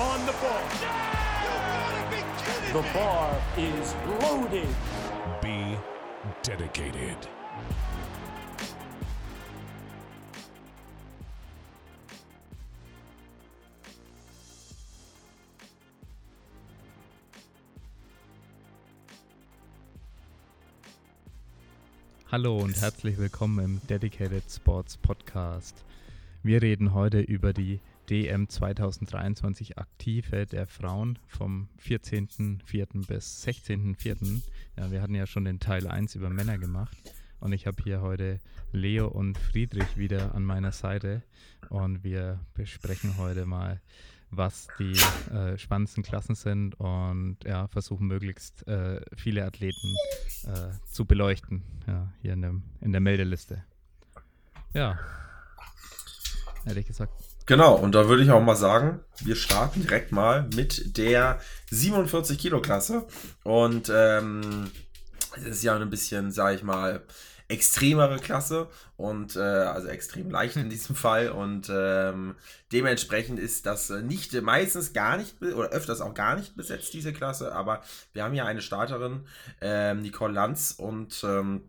on the ball. The bar is loaded. Be dedicated. Hallo und herzlich willkommen im Dedicated Sports Podcast. Wir reden heute über die DM 2023 Aktive der Frauen vom 14.04. bis 16.04. Ja, wir hatten ja schon den Teil 1 über Männer gemacht und ich habe hier heute Leo und Friedrich wieder an meiner Seite und wir besprechen heute mal was die äh, spannendsten Klassen sind und ja, versuchen möglichst äh, viele Athleten äh, zu beleuchten, ja, hier in, dem, in der Meldeliste. Ja, ehrlich gesagt. Genau, und da würde ich auch mal sagen, wir starten direkt mal mit der 47 Kilo Klasse. Und ähm, es ist ja ein bisschen, sag ich mal, extremere Klasse und äh, also extrem leicht in diesem Fall. Und ähm, dementsprechend ist das nicht meistens gar nicht oder öfters auch gar nicht besetzt diese Klasse, aber wir haben hier eine Starterin ähm, Nicole Lanz. Und ähm,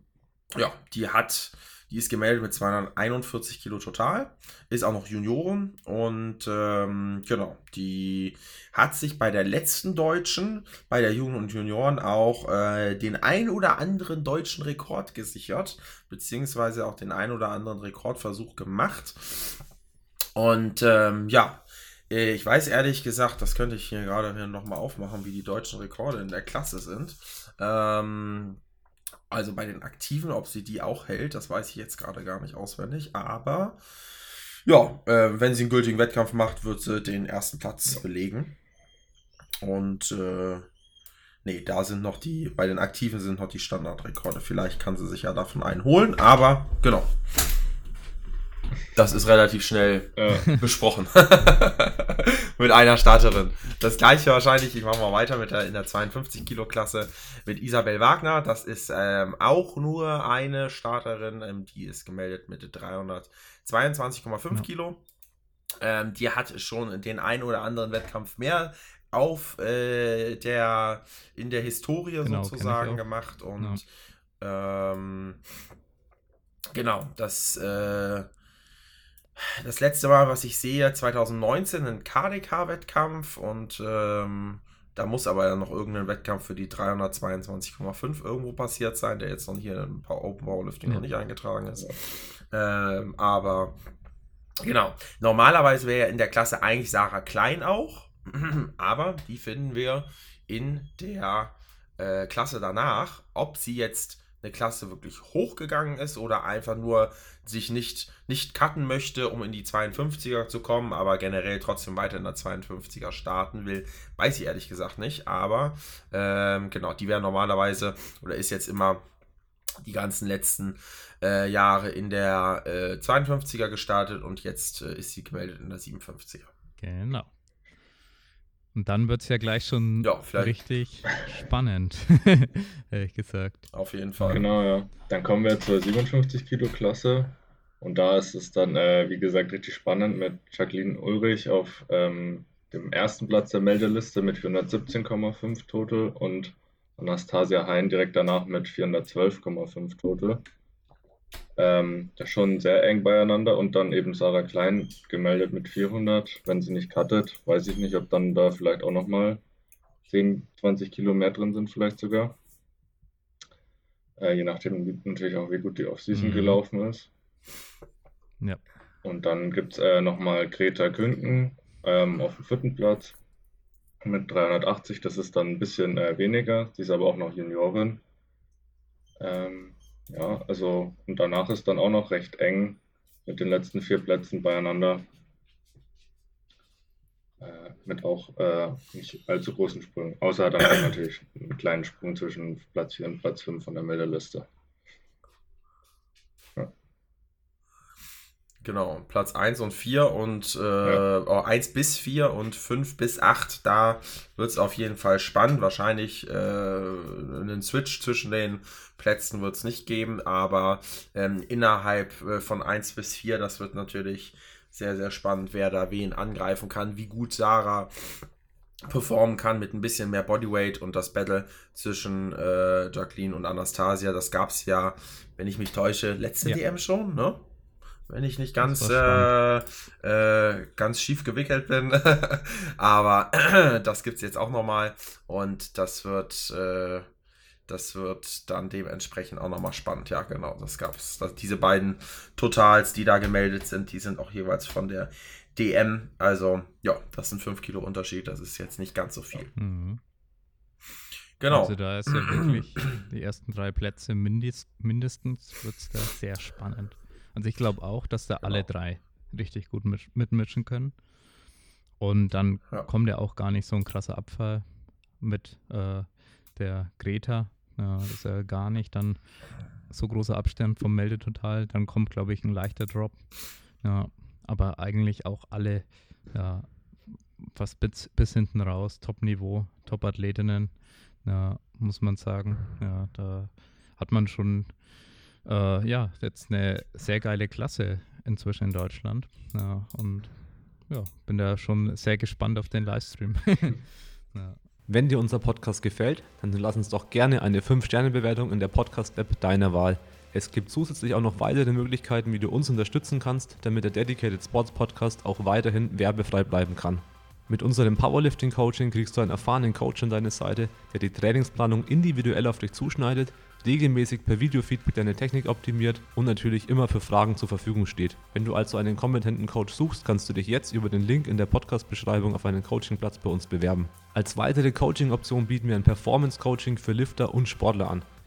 ja, die hat die ist gemeldet mit 241 Kilo total, ist auch noch Junioren und ähm, genau, die hat sich bei der letzten Deutschen, bei der Jugend und Junioren auch äh, den ein oder anderen deutschen Rekord gesichert, beziehungsweise auch den ein oder anderen Rekordversuch gemacht. Und ähm, ja, äh, ich weiß ehrlich gesagt, das könnte ich hier gerade nochmal aufmachen, wie die deutschen Rekorde in der Klasse sind. Ähm, also bei den Aktiven, ob sie die auch hält, das weiß ich jetzt gerade gar nicht auswendig. Aber ja, äh, wenn sie einen gültigen Wettkampf macht, wird sie den ersten Platz belegen. Und äh, nee, da sind noch die, bei den Aktiven sind noch die Standardrekorde. Vielleicht kann sie sich ja davon einholen, aber genau. Das ist relativ schnell äh, besprochen. mit einer Starterin. Das gleiche wahrscheinlich, ich mache mal weiter mit der in der 52 Kilo Klasse mit Isabel Wagner. Das ist ähm, auch nur eine Starterin, ähm, die ist gemeldet mit 322,5 ja. Kilo. Ähm, die hat schon den einen oder anderen Wettkampf mehr auf äh, der in der Historie genau, sozusagen gemacht und ja. ähm, genau das äh, das letzte Mal, was ich sehe, 2019, ein KDK-Wettkampf und ähm, da muss aber ja noch irgendein Wettkampf für die 322,5 irgendwo passiert sein, der jetzt noch hier ein paar Open Powerlifting ja. noch nicht eingetragen ist. Ähm, aber genau, normalerweise wäre ja in der Klasse eigentlich Sarah Klein auch, aber die finden wir in der äh, Klasse danach, ob sie jetzt eine Klasse wirklich hochgegangen ist oder einfach nur sich nicht, nicht cutten möchte, um in die 52er zu kommen, aber generell trotzdem weiter in der 52er starten will, weiß ich ehrlich gesagt nicht. Aber ähm, genau, die wäre normalerweise oder ist jetzt immer die ganzen letzten äh, Jahre in der äh, 52er gestartet und jetzt äh, ist sie gemeldet in der 57er. Genau. Und dann wird es ja gleich schon ja, richtig spannend, ehrlich gesagt. Auf jeden Fall. Genau, ja. Dann kommen wir zur 57 Kilo Klasse. Und da ist es dann, äh, wie gesagt, richtig spannend mit Jacqueline Ulrich auf ähm, dem ersten Platz der Meldeliste mit 417,5 Total und Anastasia Hein direkt danach mit 412,5 Total. Ähm, schon sehr eng beieinander und dann eben Sarah Klein gemeldet mit 400. Wenn sie nicht cuttet, weiß ich nicht, ob dann da vielleicht auch nochmal 10, 20 Kilo mehr drin sind, vielleicht sogar. Äh, je nachdem natürlich auch, wie gut die Offseason mhm. gelaufen ist. Ja. Und dann gibt es äh, nochmal Greta Künken ähm, auf dem vierten Platz mit 380. Das ist dann ein bisschen äh, weniger. Sie ist aber auch noch Juniorin. Ähm, ja, also und danach ist dann auch noch recht eng mit den letzten vier Plätzen beieinander. Äh, mit auch äh, nicht allzu großen Sprüngen. Außer dann natürlich einen kleinen Sprung zwischen Platz 4 und Platz 5 von der Meldeliste. Genau, Platz 1 und 4 und äh, ja. oh, 1 bis 4 und 5 bis 8, da wird es auf jeden Fall spannend. Wahrscheinlich äh, einen Switch zwischen den Plätzen wird es nicht geben, aber ähm, innerhalb äh, von 1 bis 4, das wird natürlich sehr, sehr spannend, wer da wen angreifen kann, wie gut Sarah performen kann mit ein bisschen mehr Bodyweight und das Battle zwischen äh, Jacqueline und Anastasia, das gab es ja, wenn ich mich täusche, letzte Ja. DM schon, ne? Wenn ich nicht ganz, äh, äh, ganz schief gewickelt bin. Aber das gibt es jetzt auch nochmal. Und das wird, äh, das wird dann dementsprechend auch nochmal spannend. Ja, genau, das gab es. Diese beiden Totals, die da gemeldet sind, die sind auch jeweils von der DM. Also, ja, das sind 5 Kilo Unterschied. Das ist jetzt nicht ganz so viel. Mhm. Genau. Also da ist ja wirklich die ersten drei Plätze mindest, mindestens wird es da sehr spannend. Also ich glaube auch, dass da alle Genau. drei richtig gut mit, mitmischen können. Und dann Ja. kommt ja auch gar nicht so ein krasser Abfall mit äh, der Greta. Ja, das ist ja gar nicht dann so großer Abstand vom Meldetotal. Dann kommt, glaube ich, ein leichter Drop. Ja, aber eigentlich auch alle ja, fast bis, bis hinten raus, Top-Niveau, Top-Athletinnen, ja, muss man sagen. Ja, da hat man schon äh, ja, jetzt eine sehr geile Klasse inzwischen in Deutschland. Ja, und ja, bin da schon sehr gespannt auf den Livestream. ja. Wenn dir unser Podcast gefällt, dann lass uns doch gerne eine 5-Sterne-Bewertung in der Podcast-App deiner Wahl. Es gibt zusätzlich auch noch weitere Möglichkeiten, wie du uns unterstützen kannst, damit der Dedicated Sports Podcast auch weiterhin werbefrei bleiben kann. Mit unserem Powerlifting Coaching kriegst du einen erfahrenen Coach an deine Seite, der die Trainingsplanung individuell auf dich zuschneidet, regelmäßig per Videofeedback deine Technik optimiert und natürlich immer für Fragen zur Verfügung steht. Wenn du also einen kompetenten Coach suchst, kannst du dich jetzt über den Link in der Podcast-Beschreibung auf einen Coachingplatz bei uns bewerben. Als weitere Coaching-Option bieten wir ein Performance-Coaching für Lifter und Sportler an.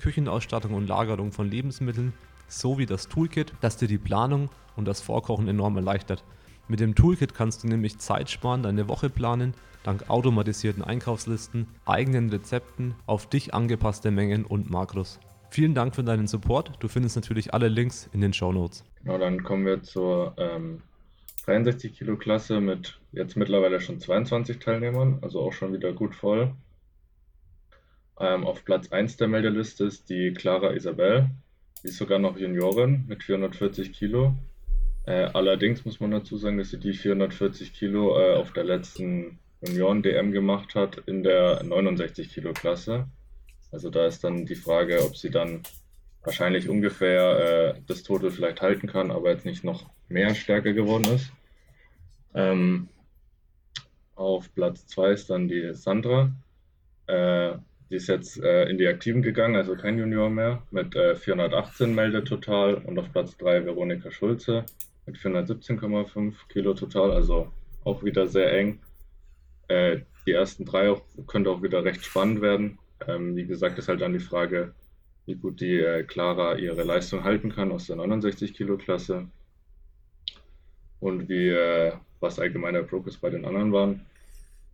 Küchenausstattung und Lagerung von Lebensmitteln sowie das Toolkit, das dir die Planung und das Vorkochen enorm erleichtert. Mit dem Toolkit kannst du nämlich Zeit sparen, deine Woche planen, dank automatisierten Einkaufslisten, eigenen Rezepten, auf dich angepasste Mengen und Makros. Vielen Dank für deinen Support. Du findest natürlich alle Links in den Show Notes. Genau, dann kommen wir zur ähm, 63 Kilo Klasse mit jetzt mittlerweile schon 22 Teilnehmern, also auch schon wieder gut voll. Ähm, auf Platz 1 der Meldeliste ist die Clara Isabel. Die ist sogar noch Juniorin mit 440 Kilo. Äh, allerdings muss man dazu sagen, dass sie die 440 Kilo äh, auf der letzten Junioren-DM gemacht hat in der 69 Kilo Klasse. Also da ist dann die Frage, ob sie dann wahrscheinlich ungefähr äh, das Total vielleicht halten kann, aber jetzt nicht noch mehr stärker geworden ist. Ähm, auf Platz 2 ist dann die Sandra. Äh, die ist jetzt äh, in die Aktiven gegangen, also kein Junior mehr, mit äh, 418 Meldetotal und auf Platz 3 Veronika Schulze mit 417,5 Kilo total, also auch wieder sehr eng. Äh, die ersten drei auch, könnte auch wieder recht spannend werden. Ähm, wie gesagt, ist halt dann die Frage, wie gut die äh, Clara ihre Leistung halten kann aus der 69 Kilo Klasse und wie äh, was allgemein der Progress bei den anderen waren.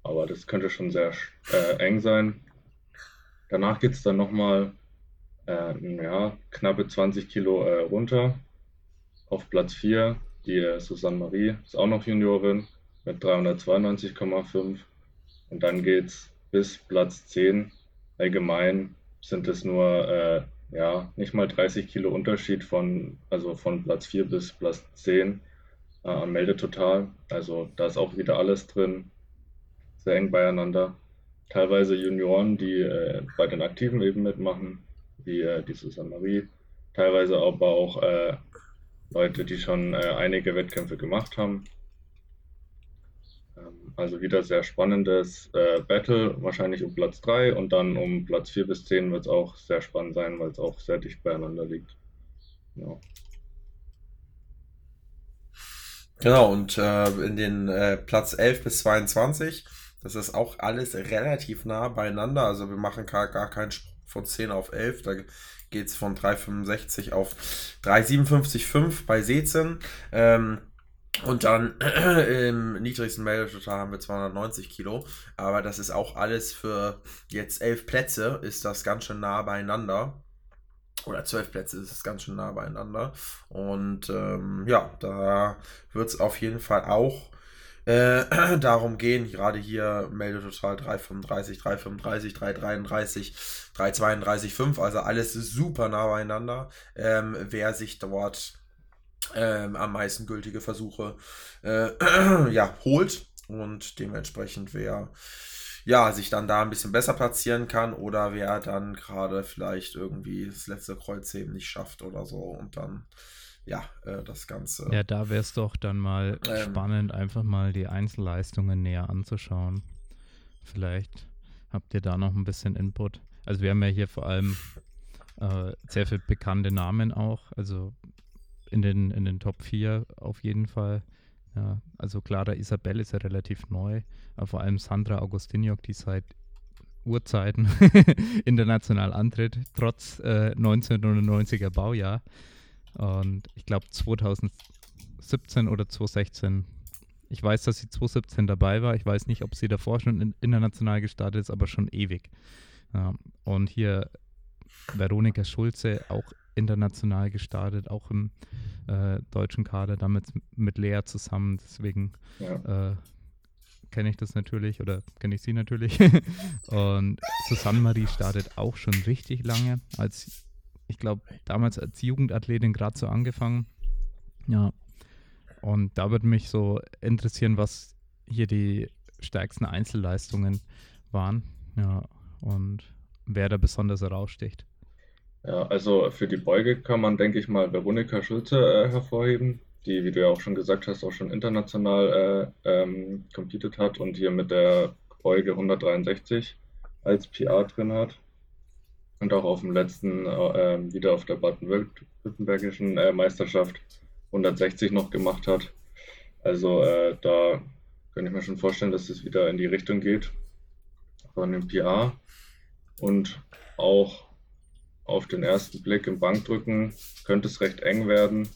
Aber das könnte schon sehr äh, eng sein. Danach geht es dann nochmal äh, ja, knappe 20 Kilo äh, runter. Auf Platz 4 die äh, Susanne Marie ist auch noch Juniorin mit 392,5. Und dann geht es bis Platz 10. Allgemein sind es nur äh, ja, nicht mal 30 Kilo Unterschied von, also von Platz 4 bis Platz 10 äh, am Meldetotal. Also da ist auch wieder alles drin. Sehr eng beieinander. Teilweise Junioren, die äh, bei den Aktiven eben mitmachen, wie äh, die Susanne Marie. Teilweise aber auch äh, Leute, die schon äh, einige Wettkämpfe gemacht haben. Ähm, also wieder sehr spannendes äh, Battle, wahrscheinlich um Platz 3 und dann um Platz 4 bis 10 wird es auch sehr spannend sein, weil es auch sehr dicht beieinander liegt. Genau. Genau, und äh, in den Platz 11 bis 22, das ist auch alles relativ nah beieinander. Also wir machen gar, gar keinen Sprung von 10 auf 11. Da geht es von 3,65 auf 3,57,5 bei Sezen. Ähm, Und dann im niedrigsten Meldetotal haben wir 290 Kilo. Aber das ist auch alles für jetzt elf Plätze, ist das ganz schön nah beieinander. Oder zwölf Plätze ist es ganz schön nah beieinander. Und ähm, ja, da wird es auf jeden Fall auch äh, darum gehen. Gerade hier Meldetotal 335, 335, 333, 332, 5. Also alles super nah beieinander. Ähm, wer sich dort ähm, am meisten gültige Versuche äh, ja, holt und dementsprechend wer ja, sich dann da ein bisschen besser platzieren kann oder wer dann gerade vielleicht irgendwie das letzte Kreuzheben nicht schafft oder so und dann ja, äh, das Ganze. Ja, da wäre es doch dann mal ähm, spannend, einfach mal die Einzelleistungen näher anzuschauen. Vielleicht habt ihr da noch ein bisschen Input. Also wir haben ja hier vor allem äh, sehr viele bekannte Namen auch. Also in den, in den Top 4 auf jeden Fall. Ja, also Clara Isabel ist ja relativ neu, aber vor allem Sandra Augustiniok, die seit Urzeiten international antritt, trotz äh, 1999er Baujahr. Und ich glaube 2017 oder 2016, ich weiß, dass sie 2017 dabei war. Ich weiß nicht, ob sie davor schon international gestartet ist, aber schon ewig. Und hier Veronika Schulze, auch international gestartet, auch im äh, deutschen Kader, damit mit Lea zusammen. Deswegen ja. äh, kenne ich das natürlich oder kenne ich sie natürlich. und Susanne Marie startet auch schon richtig lange, als ich glaube, damals als Jugendathletin gerade so angefangen. Ja. Und da würde mich so interessieren, was hier die stärksten Einzelleistungen waren. Ja. Und wer da besonders heraussticht. Ja, also für die Beuge kann man, denke ich mal, Veronika Schulze äh, hervorheben, die, wie du ja auch schon gesagt hast, auch schon international äh, ähm, competed hat und hier mit der Beuge 163 als PR drin hat und auch auf dem letzten, äh, ähm, wieder auf der baden-württembergischen äh, Meisterschaft 160 noch gemacht hat. Also äh, da könnte ich mir schon vorstellen, dass es wieder in die Richtung geht von dem PA und auch auf den ersten Blick im Bankdrücken könnte es recht eng werden.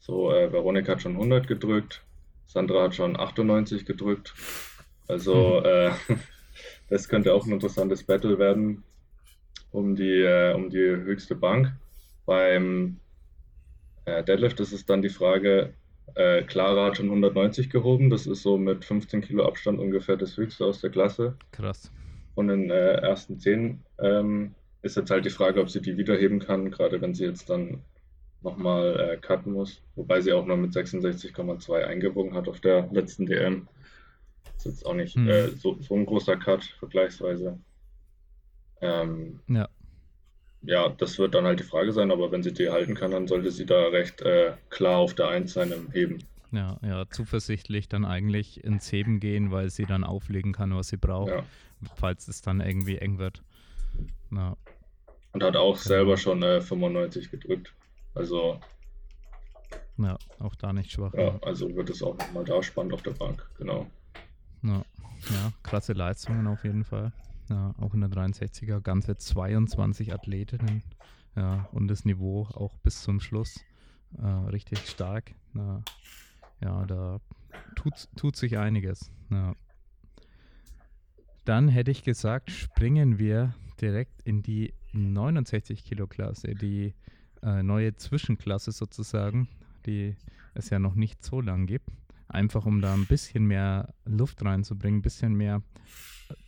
So, äh, Veronika hat schon 100 gedrückt, Sandra hat schon 98 gedrückt. Also mhm. äh, das könnte auch ein interessantes Battle werden um die, äh, um die höchste Bank. Beim äh, Deadlift ist es dann die Frage, äh, Clara hat schon 190 gehoben, das ist so mit 15 Kilo Abstand ungefähr das höchste aus der Klasse. Krass. Von den äh, ersten 10 ähm, ist jetzt halt die Frage, ob sie die wiederheben kann, gerade wenn sie jetzt dann nochmal äh, cutten muss. Wobei sie auch noch mit 66,2 eingebogen hat auf der letzten DM. Das ist jetzt auch nicht hm. äh, so, so ein großer Cut vergleichsweise. Ähm, ja. Ja, das wird dann halt die Frage sein, aber wenn sie die halten kann, dann sollte sie da recht äh, klar auf der 1 sein im Heben. Ja, ja, zuversichtlich dann eigentlich ins Heben gehen, weil sie dann auflegen kann, was sie braucht, ja. falls es dann irgendwie eng wird. Ja. Und hat auch selber schon äh, 95 gedrückt. Also. Ja, auch da nicht schwach. Ja, also wird es auch nochmal da spannend auf der Bank, genau. Ja, ja krasse Leistungen auf jeden Fall. Ja, auch in der 63er ganze 22 Athletinnen. Ja, und das Niveau auch bis zum Schluss äh, richtig stark. Ja, ja da tut, tut sich einiges. Ja. Dann hätte ich gesagt, springen wir direkt in die 69 Kilo Klasse, die äh, neue Zwischenklasse sozusagen, die es ja noch nicht so lang gibt. Einfach um da ein bisschen mehr Luft reinzubringen, ein bisschen mehr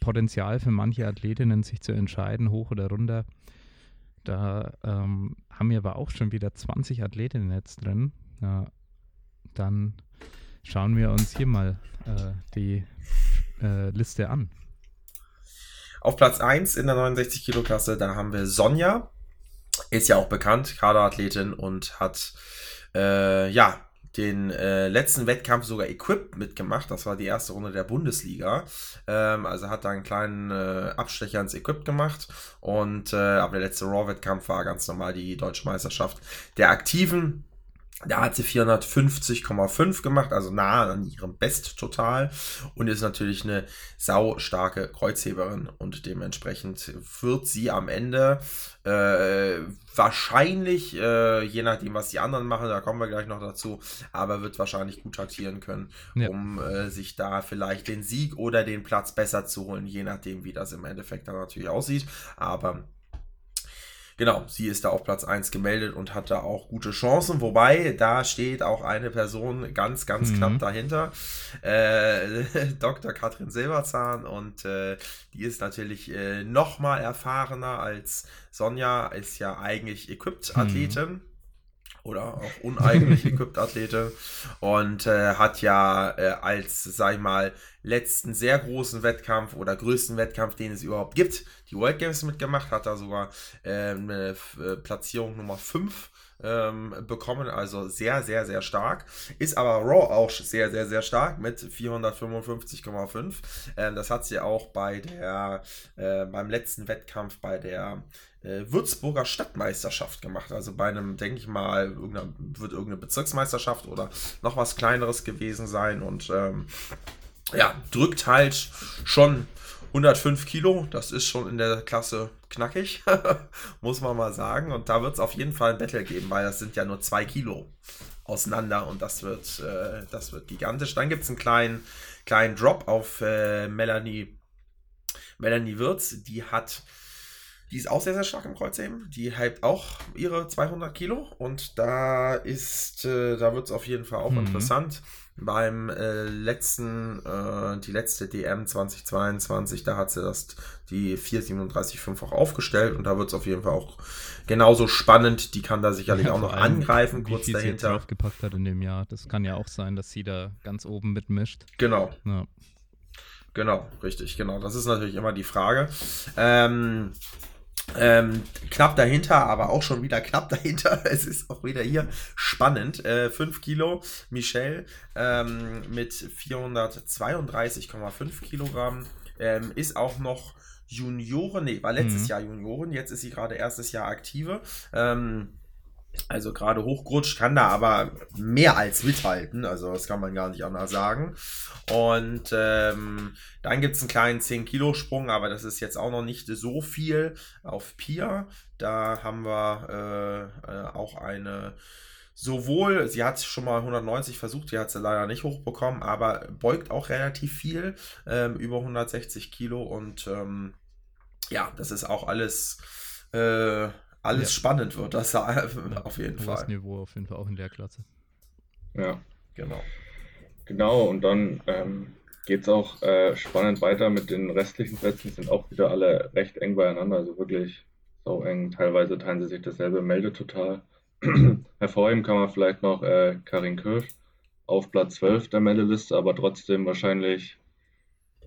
Potenzial für manche Athletinnen, sich zu entscheiden, hoch oder runter. Da ähm, haben wir aber auch schon wieder 20 Athletinnen jetzt drin. Ja, dann schauen wir uns hier mal äh, die äh, Liste an. Auf Platz 1 in der 69 Kilo Klasse, da haben wir Sonja. Ist ja auch bekannt, Kaderathletin und hat äh, ja den äh, letzten Wettkampf sogar equipped mitgemacht. Das war die erste Runde der Bundesliga. Ähm, also hat da einen kleinen äh, Abstecher ins Equip gemacht. Und äh, aber der letzte Raw-Wettkampf war ganz normal die deutsche Meisterschaft der Aktiven. Da hat sie 450,5 gemacht, also nah an ihrem Besttotal und ist natürlich eine sau starke Kreuzheberin und dementsprechend wird sie am Ende äh, wahrscheinlich, äh, je nachdem, was die anderen machen, da kommen wir gleich noch dazu, aber wird wahrscheinlich gut taktieren können, Ja. um äh, sich da vielleicht den Sieg oder den Platz besser zu holen, je nachdem, wie das im Endeffekt dann natürlich aussieht. Aber Genau, sie ist da auf Platz 1 gemeldet und hat da auch gute Chancen, wobei da steht auch eine Person ganz, ganz Mhm. knapp dahinter, äh, Dr. Katrin Silberzahn und äh, die ist natürlich äh, noch mal erfahrener als Sonja, ist ja eigentlich Equipped-Athletin. Oder auch uneigentlich Equipped-Athletin und äh, hat ja äh, als, sag ich mal, letzten sehr großen Wettkampf oder größten Wettkampf, den es überhaupt gibt, die World Games mitgemacht, hat da sogar ähm, eine äh, Platzierung Nummer 5 ähm, bekommen, also sehr, sehr, sehr stark. Ist aber Raw auch sehr, sehr, sehr stark mit 455,5. Ähm, das hat sie auch bei der, äh, beim letzten Wettkampf bei der äh, Würzburger Stadtmeisterschaft gemacht. Also bei einem, denke ich mal, irgendeiner, wird irgendeine Bezirksmeisterschaft oder noch was kleineres gewesen sein und ähm, ja, drückt halt schon 105 Kilo. Das ist schon in der Klasse knackig, muss man mal sagen. Und da wird es auf jeden Fall ein Battle geben, weil das sind ja nur zwei Kilo auseinander und das wird, äh, das wird gigantisch. Dann gibt es einen kleinen, kleinen Drop auf äh, Melanie, Melanie Wirz. Die hat, die ist auch sehr, sehr stark im Kreuzheben. Die hypt auch ihre 200 Kilo und da ist, äh, da wird es auf jeden Fall auch Mhm. interessant. Beim äh, letzten, äh, die letzte DM 2022, da hat sie das, die 437,5 auch aufgestellt und da wird es auf jeden Fall auch genauso spannend. Die kann da sicherlich Ja, auch noch allem, angreifen, kurz viel sie dahinter. draufgepackt hat in dem Jahr. Das kann ja auch sein, dass sie da ganz oben mitmischt. Genau. Ja. Genau, richtig, genau. Das ist natürlich immer die Frage. Ähm, ähm, knapp dahinter, aber auch schon wieder knapp dahinter. Es ist auch wieder hier spannend. Äh, 5 Kilo, Michelle ähm, mit 432,5 Kilogramm. Ähm, ist auch noch Junioren, nee, war letztes Mhm. Jahr Junioren, jetzt ist sie gerade erstes Jahr aktive. Ähm, also gerade hochgerutscht, kann da aber mehr als mithalten. Also das kann man gar nicht anders sagen. Und ähm, dann gibt es einen kleinen 10-Kilo-Sprung, aber das ist jetzt auch noch nicht so viel auf Pia. Da haben wir äh, äh, auch eine sowohl, sie hat schon mal 190 versucht, die hat sie leider nicht hochbekommen, aber beugt auch relativ viel, ähm, über 160 Kilo und ähm, ja, das ist auch alles, äh, alles Ja. spannend wird das Ja, auf jeden Fall. Niveau auf jeden Fall auch in der Klasse. Ja, Genau. genau. Und dann ähm, geht es auch äh, spannend weiter mit den restlichen Plätzen. Sind auch wieder alle recht eng beieinander, also wirklich so eng. Teilweise teilen sie sich dasselbe Meldetotal. Hervorheben kann man vielleicht noch äh, Karin Kirsch auf Platz 12 der Meldeliste, aber trotzdem wahrscheinlich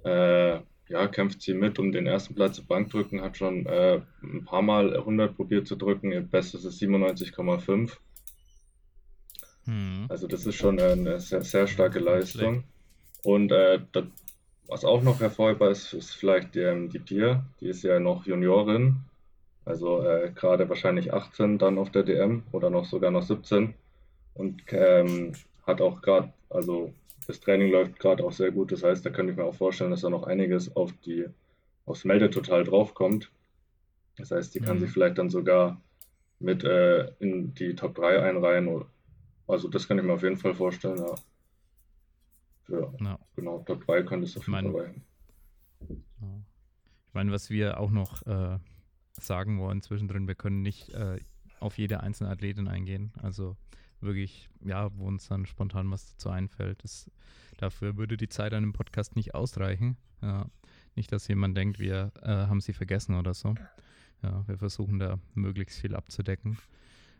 äh, ja, kämpft sie mit um den ersten Platz im Bankdrücken, hat schon äh, ein paar Mal 100 probiert zu drücken, ihr Bestes ist 97,5. Hm. Also das ist schon eine sehr, sehr starke Leistung. Und äh, das, was auch noch hervorhebbar ist, ist vielleicht die, ähm, die Pia. Die ist ja noch Juniorin, also äh, gerade wahrscheinlich 18 dann auf der DM oder noch sogar noch 17 und ähm, hat auch gerade, also das Training läuft gerade auch sehr gut. Das heißt, da könnte ich mir auch vorstellen, dass da noch einiges auf die aufs Meldetotal draufkommt. Das heißt, die kann Mhm. sich vielleicht dann sogar mit äh, in die Top 3 einreihen. Also das kann ich mir auf jeden Fall vorstellen, ja. Für, Ja. genau, Top 3 könnte es auf jeden Fall. Ja. Ich meine, was wir auch noch äh, sagen wollen zwischendrin, wir können nicht äh, auf jede einzelne Athletin eingehen. Also wirklich, ja, wo uns dann spontan was dazu einfällt. Das, dafür würde die Zeit an dem Podcast nicht ausreichen. Ja. Nicht, dass jemand denkt, wir äh, haben sie vergessen oder so. Ja, wir versuchen da möglichst viel abzudecken.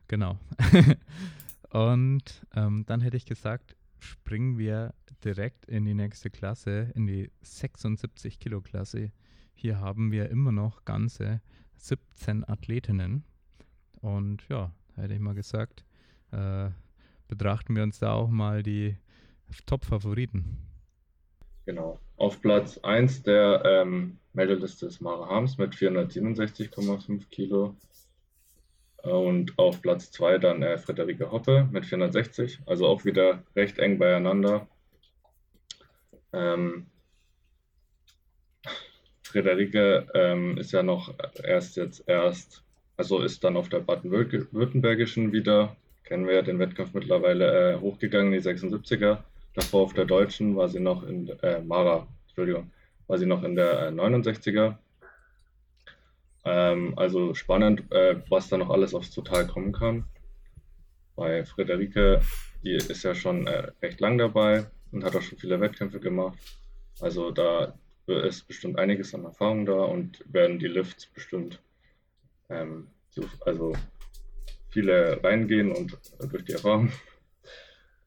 Genau. Und ähm, dann hätte ich gesagt, springen wir direkt in die nächste Klasse, in die 76 Kilo Klasse. Hier haben wir immer noch ganze 17 Athletinnen. Und ja, hätte ich mal gesagt, äh, betrachten wir uns da auch mal die Top-Favoriten. Genau. Auf Platz 1 der ähm, Meldeliste ist Mara Harms mit 467,5 Kilo. Und auf Platz 2 dann äh, Friederike Hoppe mit 460, also auch wieder recht eng beieinander. Ähm, Friederike ähm, ist ja noch erst jetzt erst, also ist dann auf der baden-württembergischen wieder, kennen wir ja den Wettkampf mittlerweile, äh, hochgegangen, die 76er. Davor auf der deutschen war sie noch in, äh, Mara, Entschuldigung, war sie noch in der äh, 69er. Ähm, also spannend, äh, was da noch alles aufs Total kommen kann. Bei Friederike, die ist ja schon äh, recht lang dabei und hat auch schon viele Wettkämpfe gemacht. Also da ist bestimmt einiges an Erfahrung da und werden die Lifts bestimmt ähm, so, also viele reingehen und durch die Erfahrung.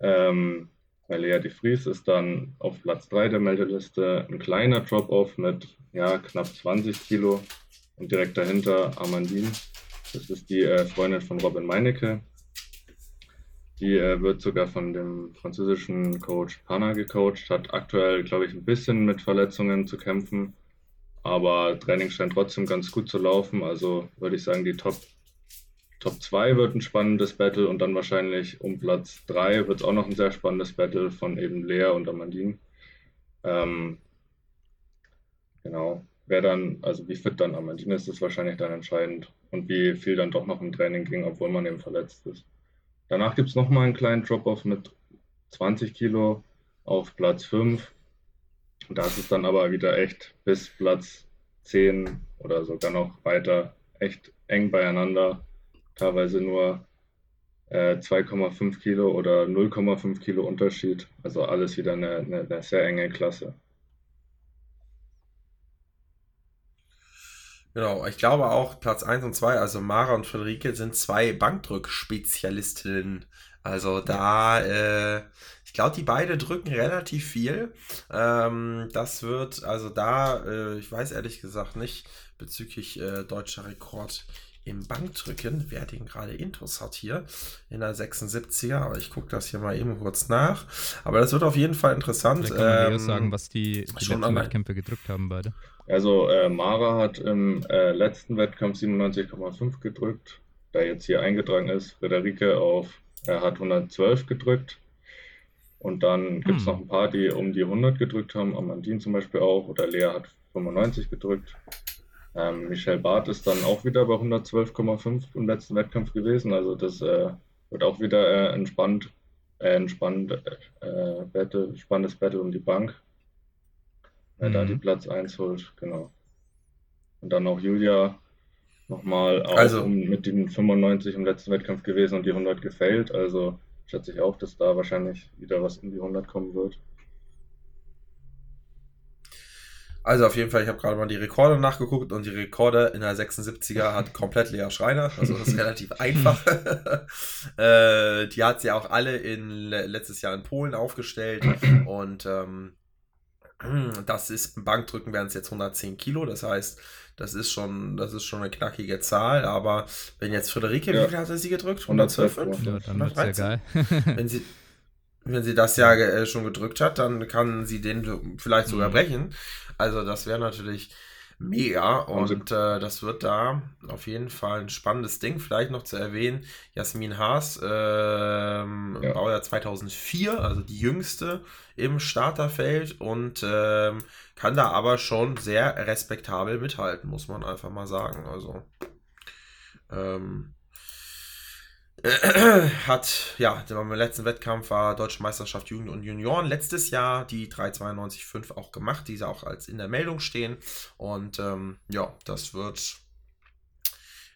Ähm, Lea de Vries ist dann auf Platz 3 der Meldeliste ein kleiner Drop-Off mit ja, knapp 20 Kilo und direkt dahinter Amandine. Das ist die äh, Freundin von Robin Meinecke. Die äh, wird sogar von dem französischen Coach Pana gecoacht, hat aktuell, glaube ich, ein bisschen mit Verletzungen zu kämpfen, aber Training scheint trotzdem ganz gut zu laufen. Also würde ich sagen, die Top, Top 2 wird ein spannendes Battle und dann wahrscheinlich um Platz 3 wird es auch noch ein sehr spannendes Battle von eben Lea und Amandine. Ähm, genau wer dann, also wie fit dann Amandine ist, ist wahrscheinlich dann entscheidend und wie viel dann doch noch im Training ging, obwohl man eben verletzt ist. Danach gibt es nochmal einen kleinen Drop-Off mit 20 Kilo auf Platz 5. Und da ist es dann aber wieder echt bis Platz 10 oder sogar noch weiter echt eng beieinander. Teilweise nur äh, 2,5 Kilo oder 0,5 Kilo Unterschied. Also alles wieder eine, eine, eine sehr enge Klasse. Genau, ich glaube auch Platz 1 und 2, also Mara und Friederike, sind zwei Bankdrück-Spezialistinnen. Also da, äh, ich glaube, die beide drücken relativ viel. Ähm, das wird, also da, äh, ich weiß ehrlich gesagt nicht bezüglich äh, deutscher Rekord im Bankdrücken, wer den gerade Intus hat hier in der 76er, aber ich gucke das hier mal eben kurz nach. Aber das wird auf jeden Fall interessant. Vielleicht kann man ähm, sagen, was die, die letzten online. Wettkämpfe gedrückt haben beide. Also äh, Mara hat im äh, letzten Wettkampf 97,5 gedrückt, da jetzt hier eingetragen ist. Frederike auf, er hat 112 gedrückt. Und dann gibt es Hm. noch ein paar, die um die 100 gedrückt haben. Amandine zum Beispiel auch. Oder Lea hat 95 gedrückt. Ähm, Michelle Barth ist dann auch wieder bei 112,5 im letzten Wettkampf gewesen. Also das äh, wird auch wieder äh, entspannt, äh, entspannt äh, Battle, spannendes Battle um die Bank. Wer da Mhm. die Platz 1 holt, genau. Und dann auch Julia nochmal auch Also- um, mit den 95 im letzten Wettkampf gewesen und die 100 gefailt. Also schätze ich auch, dass da wahrscheinlich wieder was in die 100 kommen wird. Also auf jeden Fall, ich habe gerade mal die Rekorde nachgeguckt und die Rekorde in der 76er hat komplett Lea Schreiner. Also das ist relativ einfach. äh, die hat sie auch alle in le- letztes Jahr in Polen aufgestellt und ähm, das ist im Bankdrücken wären es jetzt 110 Kilo. Das heißt, das ist schon, das ist schon eine knackige Zahl. Aber wenn jetzt Friederike, Ja. wie viel hatte sie gedrückt? 112. 112? Ja, dann wird's ja 113? geil. wenn sie, wenn sie das ja äh, schon gedrückt hat, dann kann sie den vielleicht sogar Mhm. brechen. Also das wäre natürlich mega Und äh, das wird da auf jeden Fall ein spannendes Ding. Vielleicht noch zu erwähnen, Jasmin Haas, ähm, Ja. Baujahr 2004, also die jüngste im Starterfeld und ähm, kann da aber schon sehr respektabel mithalten, muss man einfach mal sagen. Also ähm, hat, ja, beim letzten Wettkampf war Deutsche Meisterschaft Jugend und Junioren letztes Jahr die 392.5 auch gemacht, die auch als in der Meldung stehen. Und ähm, ja, das wird,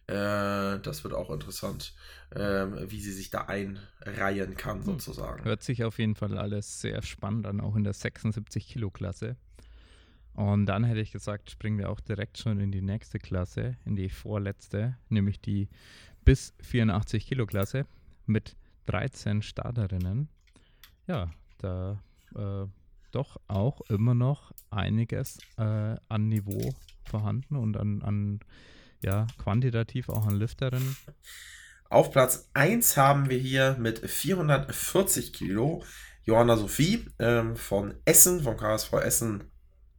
äh, das wird auch interessant, ähm, wie sie sich da einreihen kann, sozusagen. Hört sich auf jeden Fall alles sehr spannend an, auch in der 76 Kilo Klasse. Und dann hätte ich gesagt, springen wir auch direkt schon in die nächste Klasse, in die vorletzte, nämlich die bis 84 Kilo Klasse mit 13 Starterinnen. Ja, da äh, doch auch immer noch einiges äh, an Niveau vorhanden und an, an ja, quantitativ auch an Lifterinnen. Auf Platz 1 haben wir hier mit 440 Kilo Johanna Sophie ähm, von Essen, vom KSV Essen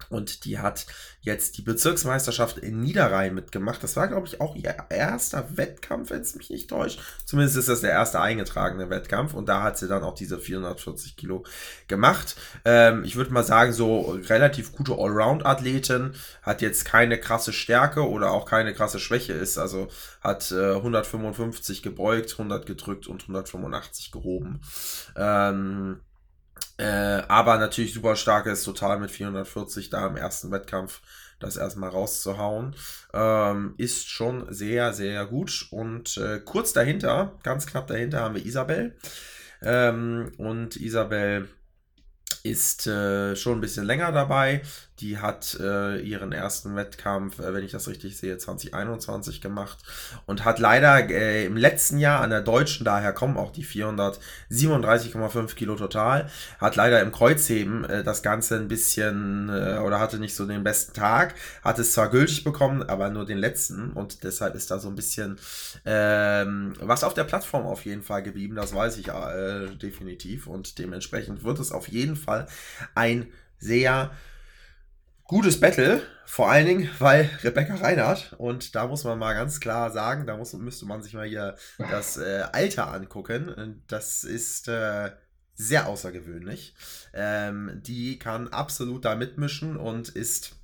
Und die hat jetzt die Bezirksmeisterschaft in Niederrhein mitgemacht. Das war, glaube ich, auch ihr erster Wettkampf, wenn es mich nicht täuscht. Zumindest ist das der erste eingetragene Wettkampf. Und da hat sie dann auch diese 440 Kilo gemacht. Ähm, ich würde mal sagen, so relativ gute Allround-Athletin. Hat jetzt keine krasse Stärke oder auch keine krasse Schwäche ist. Also hat äh, 155 gebeugt, 100 gedrückt und 185 gehoben. Ähm, äh, aber natürlich super stark ist, total mit 440 da im ersten Wettkampf das erstmal rauszuhauen. Ähm, ist schon sehr, sehr gut. Und äh, kurz dahinter, ganz knapp dahinter, haben wir Isabel. Ähm, und Isabel ist äh, schon ein bisschen länger dabei. Die hat äh, ihren ersten Wettkampf, äh, wenn ich das richtig sehe, 2021 gemacht und hat leider äh, im letzten Jahr an der Deutschen, daher kommen auch die 437,5 Kilo total, hat leider im Kreuzheben äh, das Ganze ein bisschen äh, oder hatte nicht so den besten Tag, hat es zwar gültig bekommen, aber nur den letzten und deshalb ist da so ein bisschen ähm, was auf der Plattform auf jeden Fall geblieben, das weiß ich äh, definitiv und dementsprechend wird es auf jeden Fall ein sehr gutes Battle, vor allen Dingen, weil Rebecca Reinhardt, und da muss man mal ganz klar sagen, da muss, müsste man sich mal hier das äh, Alter angucken. Das ist äh, sehr außergewöhnlich. Ähm, die kann absolut da mitmischen und ist,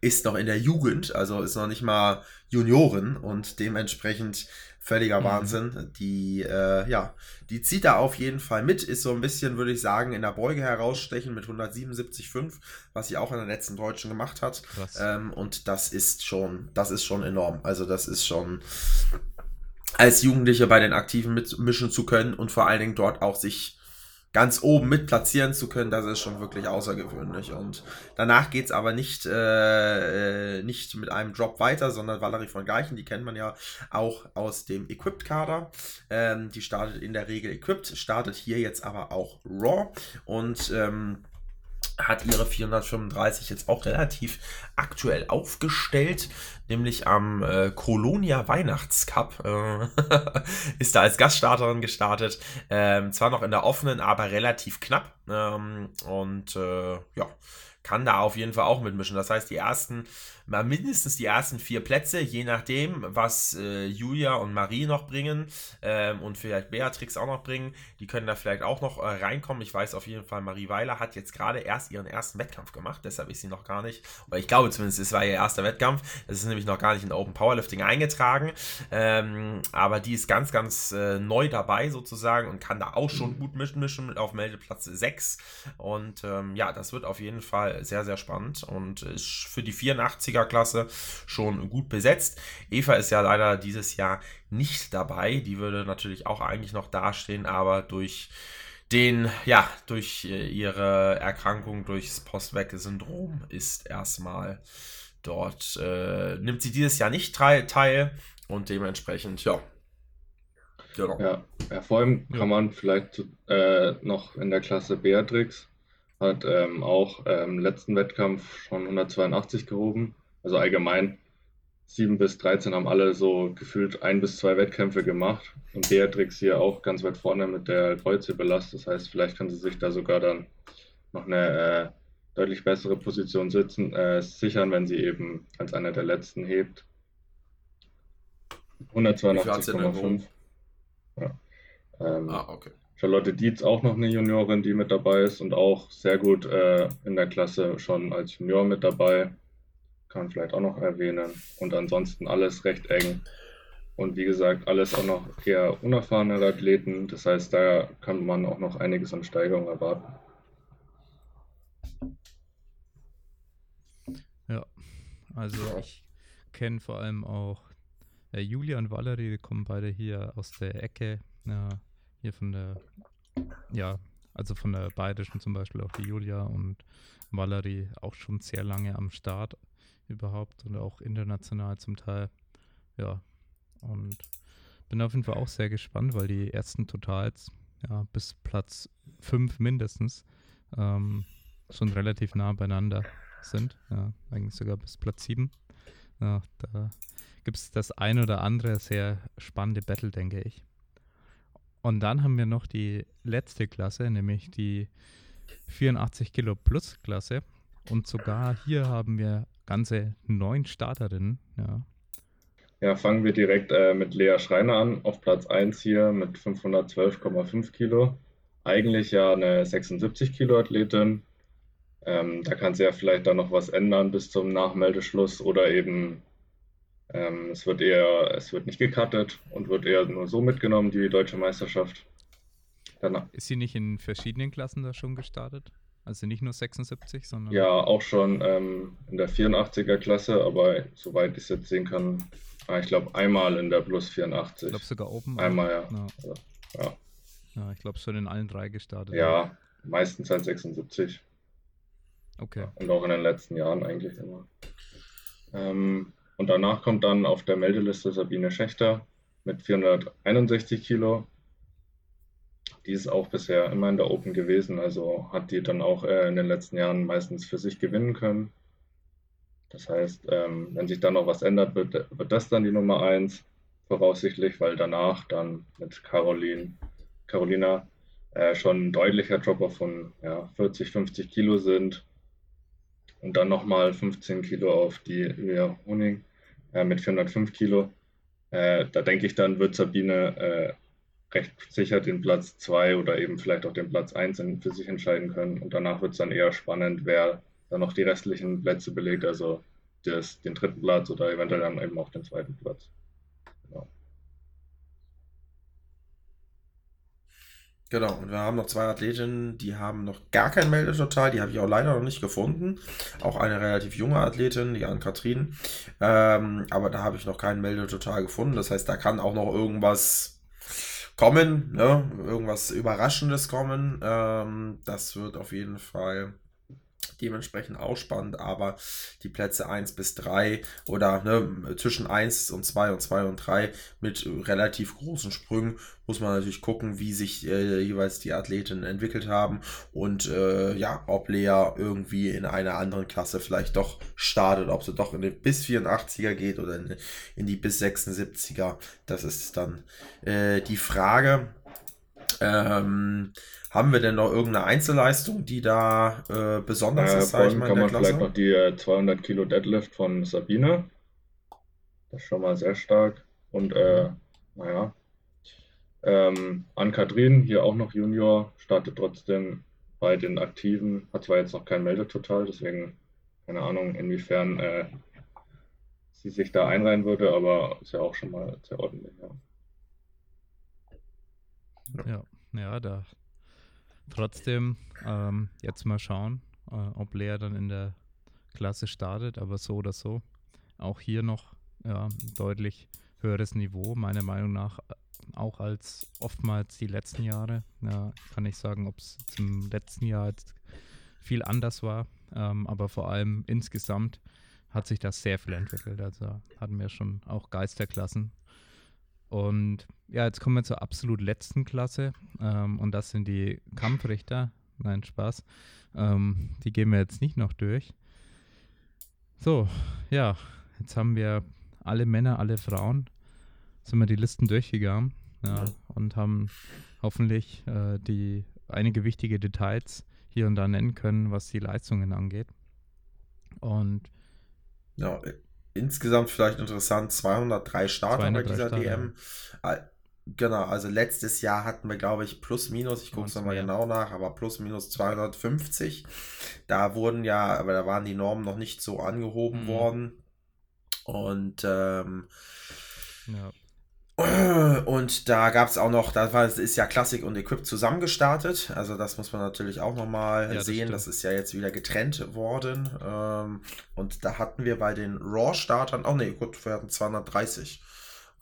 ist noch in der Jugend, also ist noch nicht mal Junioren und dementsprechend völliger mhm. Wahnsinn. Die, äh, ja, die zieht da auf jeden Fall mit, ist so ein bisschen, würde ich sagen, in der Beuge herausstechen mit 177,5, was sie auch in der letzten Deutschen gemacht hat. Ähm, und das ist schon, das ist schon enorm. Also das ist schon als Jugendliche bei den Aktiven mitmischen zu können und vor allen Dingen dort auch sich ganz oben mit platzieren zu können, das ist schon wirklich außergewöhnlich. Und danach geht es aber nicht, äh, äh, nicht mit einem Drop weiter, sondern Valerie von Geichen, die kennt man ja auch aus dem Equipped-Kader. Ähm, die startet in der Regel Equipped, startet hier jetzt aber auch Raw und ähm, hat ihre 435 jetzt auch relativ aktuell aufgestellt, nämlich am äh, Colonia Weihnachtscup. Äh, ist da als Gaststarterin gestartet. Ähm, zwar noch in der offenen, aber relativ knapp. Ähm, und äh, ja, kann da auf jeden Fall auch mitmischen. Das heißt, die ersten mal mindestens die ersten vier Plätze, je nachdem, was äh, Julia und Marie noch bringen ähm, und vielleicht Beatrix auch noch bringen. Die können da vielleicht auch noch äh, reinkommen. Ich weiß auf jeden Fall, Marie Weiler hat jetzt gerade erst ihren ersten Wettkampf gemacht, deshalb ist sie noch gar nicht, oder ich glaube zumindest, es war ihr erster Wettkampf. Das ist nämlich noch gar nicht in Open Powerlifting eingetragen. Ähm, aber die ist ganz, ganz äh, neu dabei sozusagen und kann da auch schon gut mischen auf Meldeplatz 6. Und ähm, ja, das wird auf jeden Fall sehr, sehr spannend und ist für die 84 Klasse schon gut besetzt. Eva ist ja leider dieses Jahr nicht dabei. Die würde natürlich auch eigentlich noch dastehen, aber durch den, ja, durch äh, ihre Erkrankung, durchs Postweg-Syndrom ist erstmal dort, äh, nimmt sie dieses Jahr nicht teil und dementsprechend, ja. Genau. Ja, ja, vor allem kann man vielleicht äh, noch in der Klasse Beatrix, hat ähm, auch im ähm, letzten Wettkampf schon 182 gehoben. Also allgemein 7 bis 13 haben alle so gefühlt ein bis zwei Wettkämpfe gemacht und Beatrix hier auch ganz weit vorne mit der Kreuzhebelast. Das heißt, vielleicht kann sie sich da sogar dann noch eine äh, deutlich bessere Position sitzen, äh, sichern, wenn sie eben als einer der letzten hebt. 182,5. Ja. Ähm, ah, okay. Charlotte Dietz auch noch eine Juniorin, die mit dabei ist und auch sehr gut äh, in der Klasse schon als Junior mit dabei kann man vielleicht auch noch erwähnen. Und ansonsten alles recht eng. Und wie gesagt, alles auch noch eher unerfahrene Athleten. Das heißt, da kann man auch noch einiges an Steigerung erwarten. Ja, also ich kenne vor allem auch äh, Julia und Valerie, die kommen beide hier aus der Ecke, ja, hier von der, ja, also von der Bayerischen zum Beispiel auch die Julia und Valerie auch schon sehr lange am Start überhaupt und auch international zum Teil. Ja, und bin auf jeden Fall auch sehr gespannt, weil die ersten Totals ja, bis Platz 5 mindestens ähm, schon relativ nah beieinander sind. Ja, eigentlich sogar bis Platz 7. Ja, da gibt es das ein oder andere sehr spannende Battle, denke ich. Und dann haben wir noch die letzte Klasse, nämlich die 84 Kilo Plus Klasse. Und sogar hier haben wir ganze neun Starterinnen. Ja. Ja, fangen wir direkt äh, mit Lea Schreiner an, auf Platz 1 hier mit 512,5 Kilo. Eigentlich ja eine 76 Kilo Athletin. Ähm, da kann sie ja vielleicht dann noch was ändern bis zum Nachmeldeschluss oder eben ähm, es wird eher, es wird nicht gecuttet und wird eher nur so mitgenommen, die deutsche Meisterschaft. Danach. Ist sie nicht in verschiedenen Klassen da schon gestartet? Also nicht nur 76, sondern. Ja, auch schon ähm, in der 84er Klasse, aber soweit ich es jetzt sehen kann, ah, ich glaube einmal in der Plus 84. Ich glaube sogar Open. Einmal, ja. Ja, ja. ja ich glaube schon in allen drei gestartet. Ja, meistens halt 76. Okay. Und auch in den letzten Jahren eigentlich immer. Ähm, und danach kommt dann auf der Meldeliste Sabine Schächter mit 461 Kilo. Die ist auch bisher immer in der Open gewesen, also hat die dann auch äh, in den letzten Jahren meistens für sich gewinnen können. Das heißt, ähm, wenn sich dann noch was ändert, wird, wird das dann die Nummer 1 voraussichtlich, weil danach dann mit Caroline, Carolina äh, schon ein deutlicher Dropper von ja, 40, 50 Kilo sind und dann nochmal 15 Kilo auf die Julia Honing äh, mit 405 Kilo. Äh, da denke ich, dann wird Sabine äh, recht sicher den Platz 2 oder eben vielleicht auch den Platz 1 für sich entscheiden können. Und danach wird es dann eher spannend, wer dann noch die restlichen Plätze belegt, also das, den dritten Platz oder eventuell dann eben auch den zweiten Platz. Genau, und wir haben noch zwei Athletinnen, die haben noch gar kein Meldetotal, die habe ich auch leider noch nicht gefunden. Auch eine relativ junge Athletin, die Ann-Kathrin. Ähm, aber da habe ich noch kein Meldetotal gefunden. Das heißt, da kann auch noch irgendwas kommen, ne? irgendwas Überraschendes kommen. Ähm, das wird auf jeden Fall dementsprechend auch spannend, aber die Plätze 1 bis 3 oder ne, zwischen 1 und 2 und 2 und 3 mit relativ großen Sprüngen muss man natürlich gucken, wie sich äh, jeweils die Athletinnen entwickelt haben und äh, ja, ob Lea irgendwie in einer anderen Klasse vielleicht doch startet, ob sie doch in den bis 84er geht oder in, in die bis 76er. Das ist dann äh, die Frage. Ähm, haben wir denn noch irgendeine Einzelleistung, die da äh, besonders äh, ist? Sag ich mal, kann man Klasse? vielleicht noch die äh, 200 Kilo Deadlift von Sabine. Das ist schon mal sehr stark. Und äh, naja, ähm, Ann-Kathrin, hier auch noch Junior, startet trotzdem bei den Aktiven. Hat zwar jetzt noch kein Meldetotal, deswegen keine Ahnung, inwiefern äh, sie sich da einreihen würde, aber ist ja auch schon mal sehr ordentlich. Ja, ja, ja da Trotzdem, ähm, jetzt mal schauen, äh, ob Lea dann in der Klasse startet, aber so oder so. Auch hier noch ja, deutlich höheres Niveau, meiner Meinung nach, äh, auch als oftmals die letzten Jahre. Ja, kann ich sagen, ob es zum letzten Jahr jetzt viel anders war, ähm, aber vor allem insgesamt hat sich das sehr viel entwickelt. Also hatten wir schon auch Geisterklassen und ja, jetzt kommen wir zur absolut letzten Klasse. Ähm, und das sind die Kampfrichter. Nein, Spaß. Ähm, die gehen wir jetzt nicht noch durch. So, ja, jetzt haben wir alle Männer, alle Frauen, sind wir die Listen durchgegangen ja, und haben hoffentlich äh, die einige wichtige Details hier und da nennen können, was die Leistungen angeht. Und ja, insgesamt vielleicht interessant, 203 Starter 203 bei dieser Starter. DM. Genau, also letztes Jahr hatten wir, glaube ich, plus minus, ich gucke es nochmal genau nach, aber plus minus 250. Da wurden ja, aber da waren die Normen noch nicht so angehoben mhm. worden. Und ähm, ja. Und da gab es auch noch, da war, ist ja Classic und Equip zusammengestartet. Also das muss man natürlich auch nochmal ja, sehen. Das, das, ist ja jetzt wieder getrennt worden. Ähm, und da hatten wir bei den Raw-Startern, oh ne, gut, wir hatten 230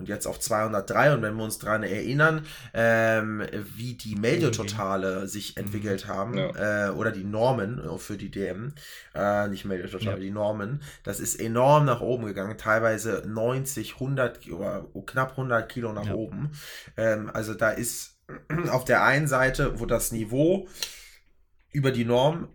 und jetzt auf 203. Und wenn wir uns daran erinnern, ähm, wie die Meldetotale sich mhm. entwickelt haben, ja. äh, oder die Normen für die DM, äh, nicht Meldetotale, ja. die Normen, das ist enorm nach oben gegangen, teilweise 90, 100 oder knapp 100 Kilo nach ja. oben. Ähm, also da ist auf der einen Seite, wo das Niveau über die Norm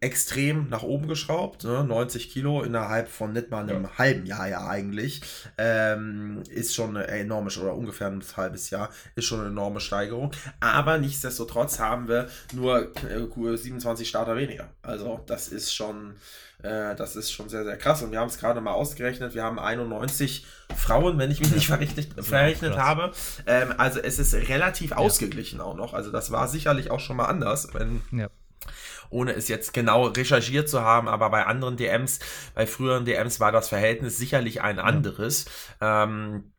extrem nach oben geschraubt. Ne? 90 Kilo innerhalb von nicht mal einem ja. halben Jahr ja eigentlich. Ähm, ist schon eine enorme, oder ungefähr ein halbes Jahr, ist schon eine enorme Steigerung. Aber nichtsdestotrotz haben wir nur 27 Starter weniger. Also das ist schon, äh, das ist schon sehr, sehr krass. Und wir haben es gerade mal ausgerechnet. Wir haben 91 Frauen, wenn ich mich nicht verrechnet, verrechnet habe. Ähm, also es ist relativ ja. ausgeglichen auch noch. Also das war sicherlich auch schon mal anders, wenn ja ohne es jetzt genau recherchiert zu haben, aber bei anderen DMs, bei früheren DMs war das Verhältnis sicherlich ein anderes. Ähm,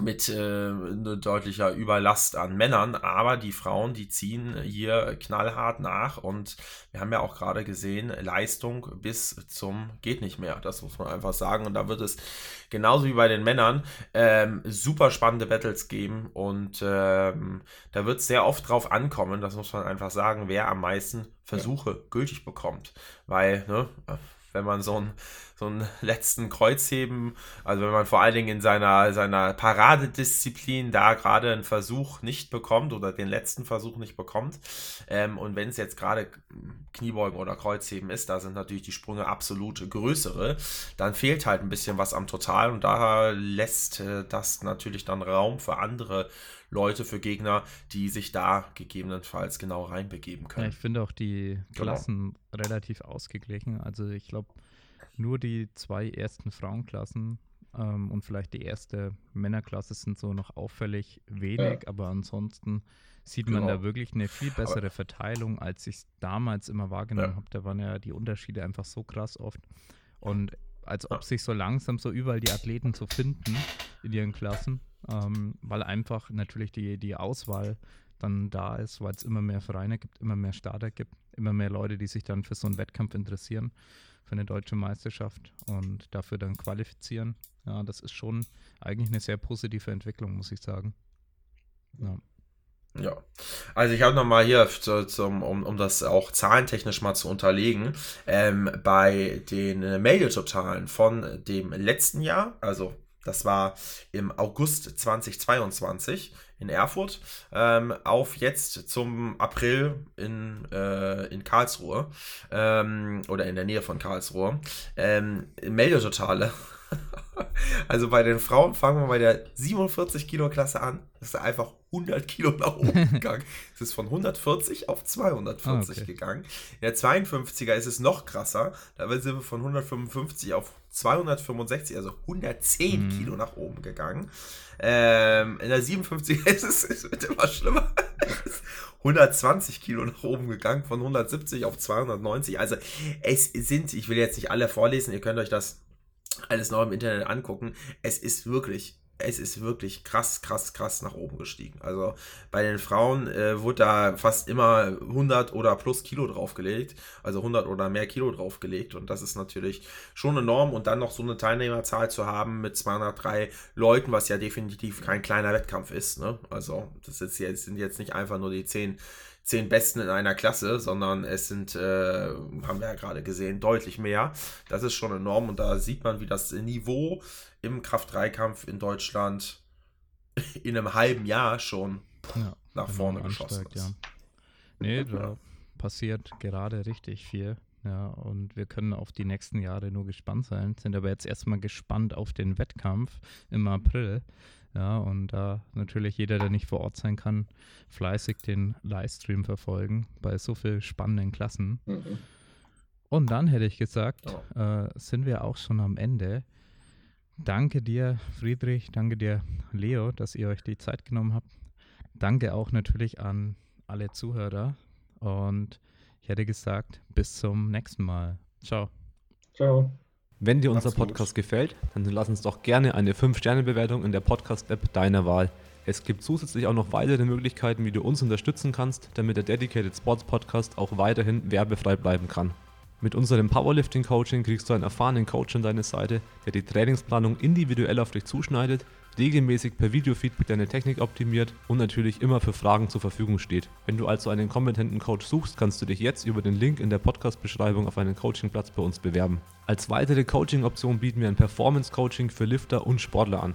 mit äh, deutlicher Überlast an Männern, aber die Frauen, die ziehen hier knallhart nach und wir haben ja auch gerade gesehen, Leistung bis zum geht nicht mehr, das muss man einfach sagen. Und da wird es genauso wie bei den Männern ähm, super spannende Battles geben. Und ähm, da wird es sehr oft drauf ankommen, das muss man einfach sagen, wer am meisten Versuche ja. gültig bekommt, weil ne, wenn man so einen, so einen letzten Kreuzheben, also wenn man vor allen Dingen in seiner, seiner Paradedisziplin da gerade einen Versuch nicht bekommt oder den letzten Versuch nicht bekommt. Ähm, und wenn es jetzt gerade Kniebeugen oder Kreuzheben ist, da sind natürlich die Sprünge absolut größere, dann fehlt halt ein bisschen was am Total und da lässt äh, das natürlich dann Raum für andere Leute, für Gegner, die sich da gegebenenfalls genau reinbegeben können. Ja, ich finde auch die genau. Klassen genau. relativ ausgeglichen. Also ich glaube, nur die zwei ersten Frauenklassen ähm, und vielleicht die erste Männerklasse sind so noch auffällig wenig, ja. aber ansonsten sieht man genau. da wirklich eine viel bessere aber Verteilung, als ich es damals immer wahrgenommen ja. habe. Da waren ja die Unterschiede einfach so krass oft. Und als ob sich so langsam so überall die Athleten so finden in ihren Klassen ähm, weil einfach natürlich die, die Auswahl dann da ist, weil es immer mehr Vereine gibt, immer mehr Starter gibt, immer mehr Leute, die sich dann für so einen Wettkampf interessieren, für eine deutsche Meisterschaft und dafür dann qualifizieren. Ja, das ist schon eigentlich eine sehr positive Entwicklung, muss ich sagen. Ja. Ja, also ich habe nochmal hier, zum, um, um das auch zahlentechnisch mal zu unterlegen, ähm, bei den Meldetotalen von dem letzten Jahr, also das war im August 2022 in Erfurt, ähm, auf jetzt zum April in, äh, in Karlsruhe ähm, oder in der Nähe von Karlsruhe. Ähm, Meldetotale. also bei den Frauen fangen wir bei der 47 Kilo Klasse an. Das ist einfach 100 Kilo nach oben gegangen. es ist von 140 auf 240 ah, okay. gegangen. In der 52er ist es noch krasser. Da sind wir von 155 auf 265, also 110 mhm. Kilo nach oben gegangen. Ähm, in der 57er ist es, es wird immer schlimmer. 120 Kilo nach oben gegangen, von 170 auf 290. Also es sind, ich will jetzt nicht alle vorlesen, ihr könnt euch das alles noch im Internet angucken. Es ist wirklich es ist wirklich krass, krass, krass nach oben gestiegen. Also bei den Frauen äh, wurde da fast immer 100 oder plus Kilo draufgelegt, also 100 oder mehr Kilo draufgelegt und das ist natürlich schon enorm und dann noch so eine Teilnehmerzahl zu haben mit 203 Leuten, was ja definitiv kein kleiner Wettkampf ist. Ne? Also das jetzt, sind jetzt nicht einfach nur die 10 zehn Besten in einer Klasse, sondern es sind, äh, haben wir ja gerade gesehen, deutlich mehr. Das ist schon enorm und da sieht man, wie das Niveau im Kraft-3-Kampf in Deutschland in einem halben Jahr schon ja, nach vorne geschossen ist. Ja. Nee, da passiert gerade richtig viel. Ja, und wir können auf die nächsten Jahre nur gespannt sein, sind aber jetzt erstmal gespannt auf den Wettkampf im April. Ja, und da natürlich jeder, der nicht vor Ort sein kann, fleißig den Livestream verfolgen bei so vielen spannenden Klassen. Mhm. Und dann hätte ich gesagt, oh. äh, sind wir auch schon am Ende. Danke dir, Friedrich, danke dir, Leo, dass ihr euch die Zeit genommen habt. Danke auch natürlich an alle Zuhörer. Und ich hätte gesagt, bis zum nächsten Mal. Ciao. Ciao. Wenn dir unser Podcast gefällt, dann lass uns doch gerne eine 5-Sterne-Bewertung in der Podcast-App deiner Wahl. Es gibt zusätzlich auch noch weitere Möglichkeiten, wie du uns unterstützen kannst, damit der Dedicated Sports Podcast auch weiterhin werbefrei bleiben kann. Mit unserem Powerlifting Coaching kriegst du einen erfahrenen Coach an deine Seite, der die Trainingsplanung individuell auf dich zuschneidet regelmäßig per Videofeedback deine Technik optimiert und natürlich immer für Fragen zur Verfügung steht. Wenn du also einen kompetenten Coach suchst, kannst du dich jetzt über den Link in der Podcast-Beschreibung auf einen Coachingplatz bei uns bewerben. Als weitere Coaching-Option bieten wir ein Performance-Coaching für Lifter und Sportler an.